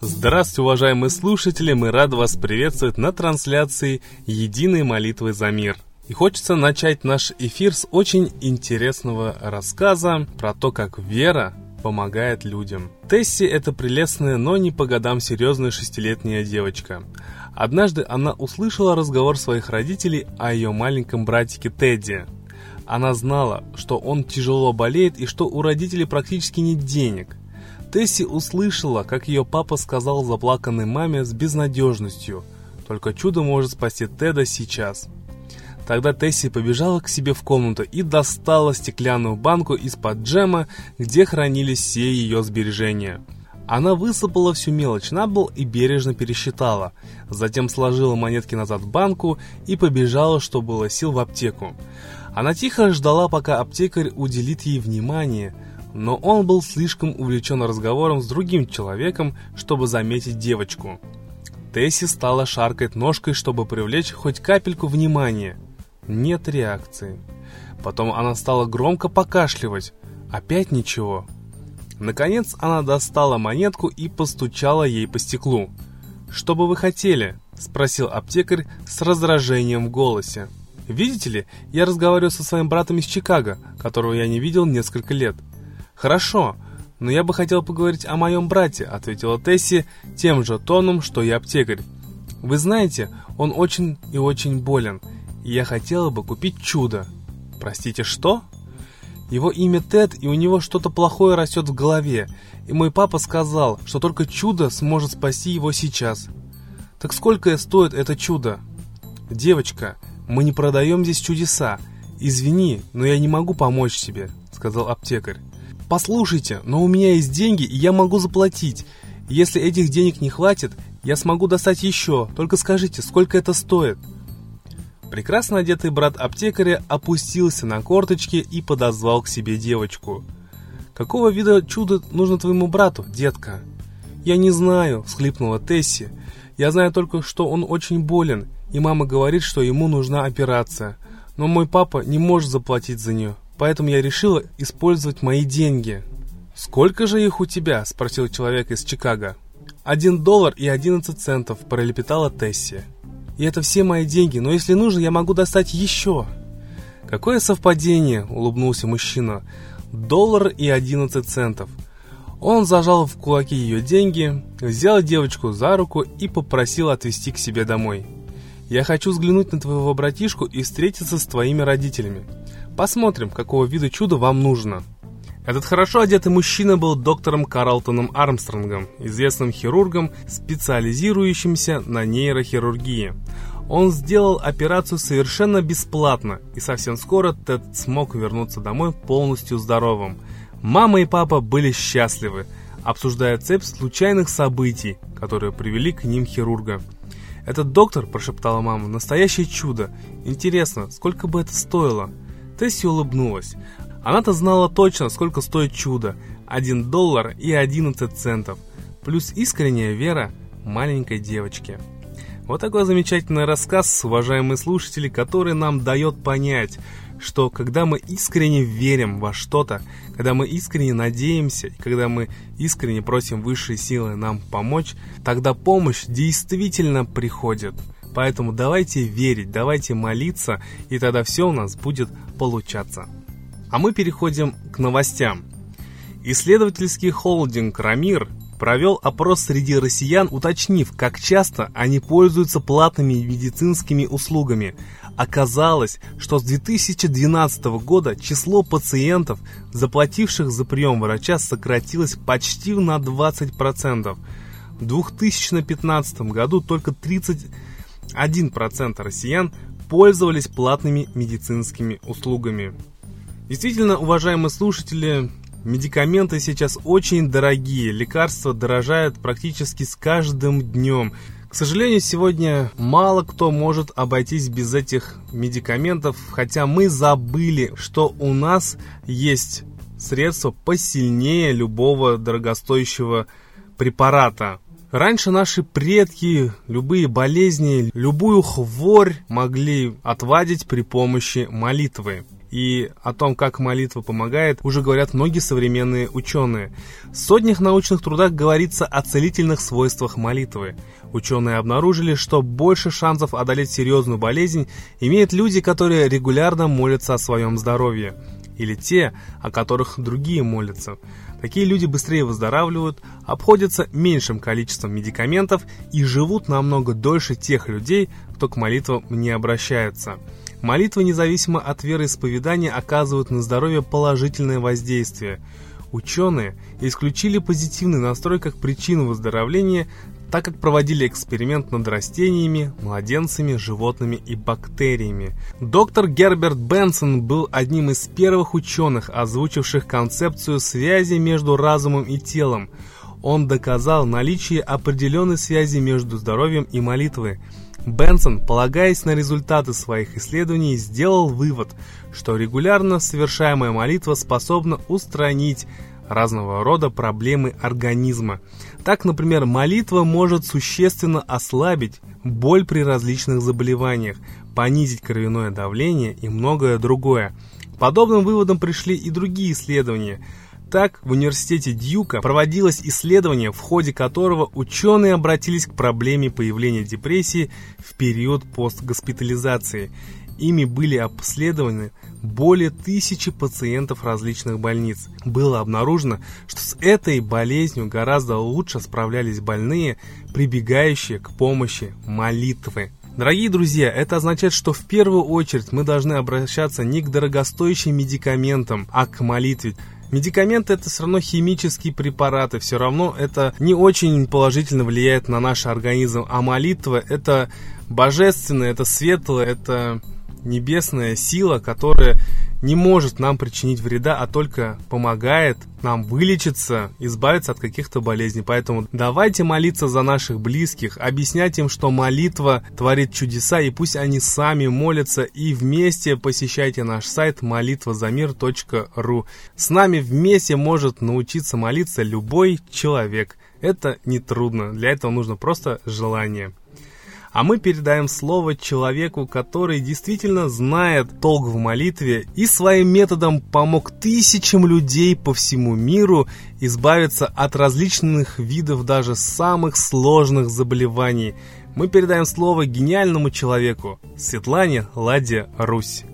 Здравствуйте, уважаемые слушатели! Мы рады вас приветствовать на трансляции «Единой молитвы за мир». И хочется начать наш эфир с очень интересного рассказа про то, как вера помогает людям. Тесси – это прелестная, но не по годам серьезная шестилетняя девочка. Однажды она услышала разговор своих родителей о ее маленьком братике Тедди. Она знала, что он тяжело болеет и что у родителей практически нет денег – Тесси услышала, как ее папа сказал заплаканной маме с безнадежностью. Только чудо может спасти Теда сейчас. Тогда Тесси побежала к себе в комнату и достала стеклянную банку из-под джема, где хранились все ее сбережения. Она высыпала всю мелочь на пол и бережно пересчитала. Затем сложила монетки назад в банку и побежала, что было сил, в аптеку. Она тихо ждала, пока аптекарь уделит ей внимание – но он был слишком увлечен разговором с другим человеком, чтобы заметить девочку. Тесси стала шаркать ножкой, чтобы привлечь хоть капельку внимания. Нет реакции. Потом она стала громко покашливать. Опять ничего. Наконец она достала монетку и постучала ей по стеклу. «Что бы вы хотели?» – спросил аптекарь с раздражением в голосе. «Видите ли, я разговариваю со своим братом из Чикаго, которого я не видел несколько лет. «Хорошо, но я бы хотел поговорить о моем брате», — ответила Тесси тем же тоном, что и аптекарь. «Вы знаете, он очень и очень болен, и я хотела бы купить чудо». «Простите, что?» Его имя Тед, и у него что-то плохое растет в голове, и мой папа сказал, что только чудо сможет спасти его сейчас. Так сколько стоит это чудо? Девочка, мы не продаем здесь чудеса. Извини, но я не могу помочь тебе, сказал аптекарь. «Послушайте, но у меня есть деньги, и я могу заплатить. Если этих денег не хватит, я смогу достать еще. Только скажите, сколько это стоит?» Прекрасно одетый брат аптекаря опустился на корточки и подозвал к себе девочку. «Какого вида чудо нужно твоему брату, детка?» «Я не знаю», — всхлипнула Тесси. «Я знаю только, что он очень болен, и мама говорит, что ему нужна операция. Но мой папа не может заплатить за нее поэтому я решила использовать мои деньги. «Сколько же их у тебя?» – спросил человек из Чикаго. «Один доллар и одиннадцать центов», – пролепетала Тесси. «И это все мои деньги, но если нужно, я могу достать еще». «Какое совпадение?» – улыбнулся мужчина. «Доллар и одиннадцать центов». Он зажал в кулаки ее деньги, взял девочку за руку и попросил отвезти к себе домой. «Я хочу взглянуть на твоего братишку и встретиться с твоими родителями. Посмотрим, какого вида чудо вам нужно. Этот хорошо одетый мужчина был доктором Карлтоном Армстронгом, известным хирургом, специализирующимся на нейрохирургии. Он сделал операцию совершенно бесплатно, и совсем скоро Тед смог вернуться домой полностью здоровым. Мама и папа были счастливы, обсуждая цепь случайных событий, которые привели к ним хирурга. «Этот доктор», – прошептала мама, – «настоящее чудо. Интересно, сколько бы это стоило?» Тесси улыбнулась. Она-то знала точно, сколько стоит чудо. 1 доллар и 11 центов. Плюс искренняя вера маленькой девочки. Вот такой замечательный рассказ, уважаемые слушатели, который нам дает понять, что когда мы искренне верим во что-то, когда мы искренне надеемся, когда мы искренне просим высшие силы нам помочь, тогда помощь действительно приходит – Поэтому давайте верить, давайте молиться, и тогда все у нас будет получаться. А мы переходим к новостям. Исследовательский холдинг «Рамир» провел опрос среди россиян, уточнив, как часто они пользуются платными медицинскими услугами. Оказалось, что с 2012 года число пациентов, заплативших за прием врача, сократилось почти на 20%. В 2015 году только 30 1% россиян пользовались платными медицинскими услугами. Действительно, уважаемые слушатели, медикаменты сейчас очень дорогие, лекарства дорожают практически с каждым днем. К сожалению, сегодня мало кто может обойтись без этих медикаментов, хотя мы забыли, что у нас есть средства посильнее любого дорогостоящего препарата. Раньше наши предки любые болезни, любую хворь могли отвадить при помощи молитвы. И о том, как молитва помогает, уже говорят многие современные ученые. В сотнях научных трудах говорится о целительных свойствах молитвы. Ученые обнаружили, что больше шансов одолеть серьезную болезнь имеют люди, которые регулярно молятся о своем здоровье, или те, о которых другие молятся. Такие люди быстрее выздоравливают, обходятся меньшим количеством медикаментов и живут намного дольше тех людей, кто к молитвам не обращается. Молитвы, независимо от вероисповедания, оказывают на здоровье положительное воздействие. Ученые исключили позитивный настрой как причину выздоровления, так как проводили эксперимент над растениями, младенцами, животными и бактериями. Доктор Герберт Бенсон был одним из первых ученых, озвучивших концепцию связи между разумом и телом. Он доказал наличие определенной связи между здоровьем и молитвой. Бенсон, полагаясь на результаты своих исследований, сделал вывод, что регулярно совершаемая молитва способна устранить разного рода проблемы организма. Так, например, молитва может существенно ослабить боль при различных заболеваниях, понизить кровяное давление и многое другое. Подобным выводом пришли и другие исследования. Так, в университете Дьюка проводилось исследование, в ходе которого ученые обратились к проблеме появления депрессии в период постгоспитализации. Ими были обследованы более тысячи пациентов различных больниц. Было обнаружено, что с этой болезнью гораздо лучше справлялись больные, прибегающие к помощи молитвы. Дорогие друзья, это означает, что в первую очередь мы должны обращаться не к дорогостоящим медикаментам, а к молитве. Медикаменты это все равно химические препараты, все равно это не очень положительно влияет на наш организм, а молитва это божественное, это светлое, это небесная сила, которая не может нам причинить вреда, а только помогает нам вылечиться, избавиться от каких-то болезней. Поэтому давайте молиться за наших близких, объяснять им, что молитва творит чудеса, и пусть они сами молятся, и вместе посещайте наш сайт молитвазамир.ру. С нами вместе может научиться молиться любой человек. Это нетрудно, для этого нужно просто желание. А мы передаем слово человеку, который действительно знает толк в молитве и своим методом помог тысячам людей по всему миру избавиться от различных видов даже самых сложных заболеваний. Мы передаем слово гениальному человеку Светлане Ладе Русь.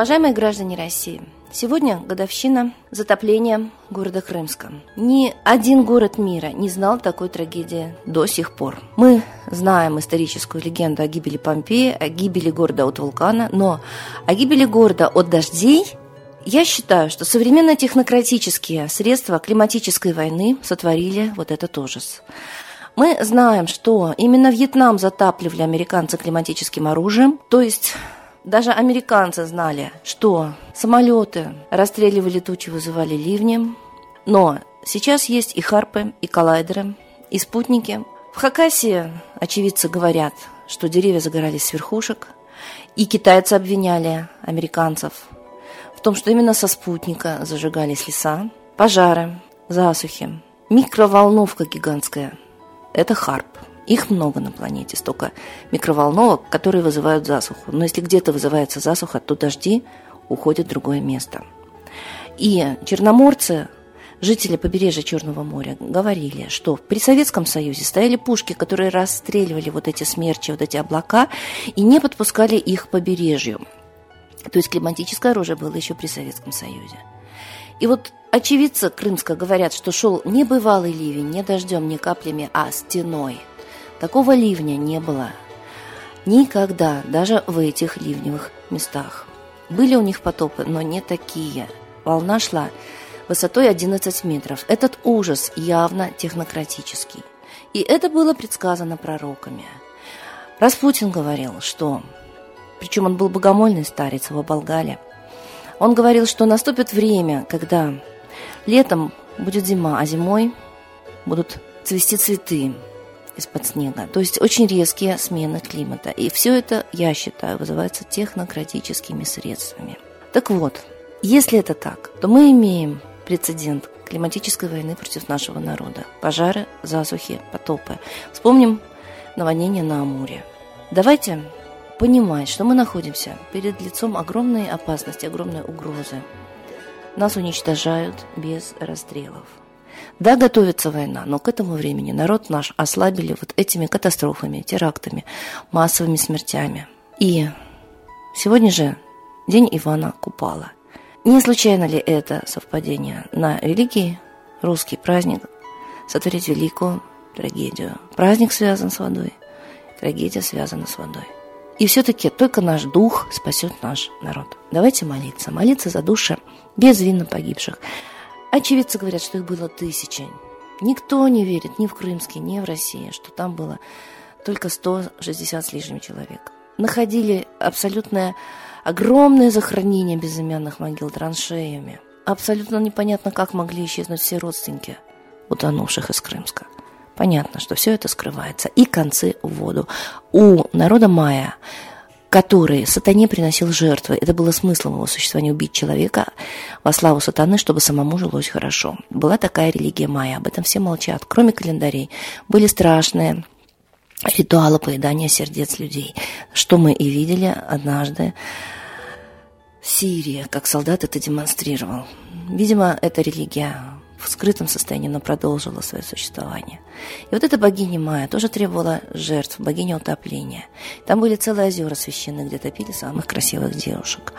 Уважаемые граждане России, сегодня годовщина затопления города Крымска. Ни один город мира не знал такой трагедии до сих пор. Мы знаем историческую легенду о гибели Помпеи, о гибели города от вулкана, но о гибели города от дождей я считаю, что современные технократические средства климатической войны сотворили вот этот ужас. Мы знаем, что именно Вьетнам затапливали американцы климатическим оружием, то есть даже американцы знали, что самолеты расстреливали тучи, вызывали ливни. Но сейчас есть и харпы, и коллайдеры, и спутники. В Хакасии очевидцы говорят, что деревья загорались с верхушек, и китайцы обвиняли американцев в том, что именно со спутника зажигались леса, пожары, засухи, микроволновка гигантская. Это харп. Их много на планете, столько микроволновок, которые вызывают засуху. Но если где-то вызывается засуха, то дожди уходят в другое место. И черноморцы, жители побережья Черного моря, говорили, что при Советском Союзе стояли пушки, которые расстреливали вот эти смерчи, вот эти облака, и не подпускали их к побережью. То есть климатическое оружие было еще при Советском Союзе. И вот очевидцы Крымска говорят, что шел небывалый ливень, не дождем, не каплями, а стеной – Такого ливня не было никогда, даже в этих ливневых местах. Были у них потопы, но не такие. Волна шла высотой 11 метров. Этот ужас явно технократический. И это было предсказано пророками. Распутин говорил, что... Причем он был богомольный старец, его Болгале. Он говорил, что наступит время, когда летом будет зима, а зимой будут цвести цветы, из-под снега. То есть очень резкие смены климата. И все это, я считаю, вызывается технократическими средствами. Так вот, если это так, то мы имеем прецедент климатической войны против нашего народа. Пожары, засухи, потопы. Вспомним наводнение на Амуре. Давайте понимать, что мы находимся перед лицом огромной опасности, огромной угрозы. Нас уничтожают без расстрелов. Да, готовится война, но к этому времени народ наш ослабили вот этими катастрофами, терактами, массовыми смертями. И сегодня же день Ивана Купала. Не случайно ли это совпадение на великий русский праздник сотворить великую трагедию? Праздник связан с водой, трагедия связана с водой. И все-таки только наш дух спасет наш народ. Давайте молиться. Молиться за души безвинно погибших. Очевидцы говорят, что их было тысячи. Никто не верит ни в Крымске, ни в России, что там было только 160 с лишним человек. Находили абсолютное огромное захоронение безымянных могил траншеями. Абсолютно непонятно, как могли исчезнуть все родственники утонувших из Крымска. Понятно, что все это скрывается. И концы в воду. У народа майя который сатане приносил жертвы. Это было смыслом его существования убить человека во славу сатаны, чтобы самому жилось хорошо. Была такая религия майя, об этом все молчат. Кроме календарей, были страшные ритуалы поедания сердец людей, что мы и видели однажды в Сирии, как солдат это демонстрировал. Видимо, эта религия в скрытом состоянии, но продолжила свое существование. И вот эта богиня Майя тоже требовала жертв, богиня утопления. Там были целые озера священные, где топили самых красивых девушек.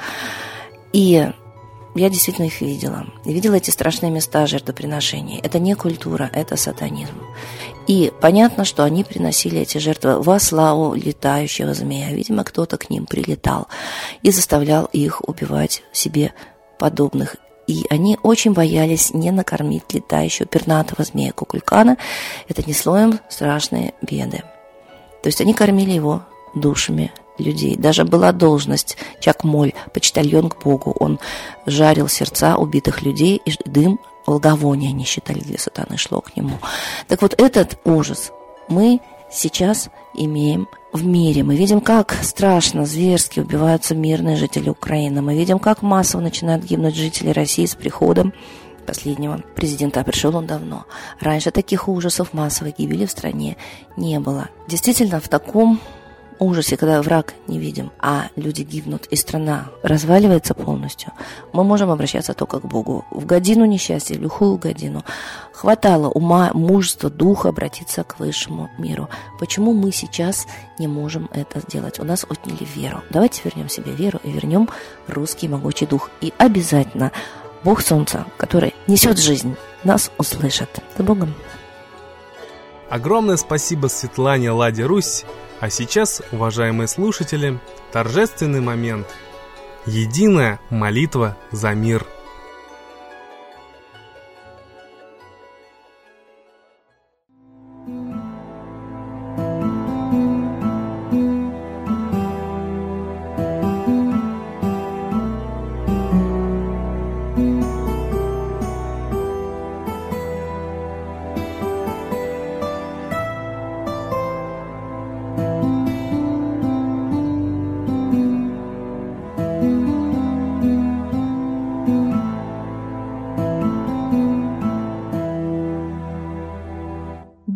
И я действительно их видела. Видела эти страшные места жертвоприношений. Это не культура, это сатанизм. И понятно, что они приносили эти жертвы во славу летающего змея. Видимо, кто-то к ним прилетал и заставлял их убивать себе подобных и они очень боялись не накормить летающего пернатого змея Кукулькана. Это несло им страшные беды. То есть они кормили его душами людей. Даже была должность Чакмоль, почтальон к Богу. Он жарил сердца убитых людей, и дым благовония они считали для сатаны шло к нему. Так вот этот ужас мы сейчас имеем в мире. Мы видим, как страшно, зверски убиваются мирные жители Украины. Мы видим, как массово начинают гибнуть жители России с приходом последнего президента, а пришел он давно. Раньше таких ужасов массовой гибели в стране не было. Действительно, в таком ужасе, когда враг не видим, а люди гибнут, и страна разваливается полностью, мы можем обращаться только к Богу. В годину несчастья, в лихую годину, хватало ума, мужества, духа обратиться к высшему миру. Почему мы сейчас не можем это сделать? У нас отняли веру. Давайте вернем себе веру и вернем русский могучий дух. И обязательно Бог Солнца, который несет жизнь, нас услышит. С Богом! Огромное спасибо Светлане Ладе Русь а сейчас, уважаемые слушатели, торжественный момент. Единая молитва за мир –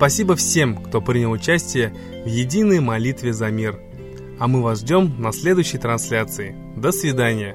Спасибо всем, кто принял участие в единой молитве за мир. А мы вас ждем на следующей трансляции. До свидания.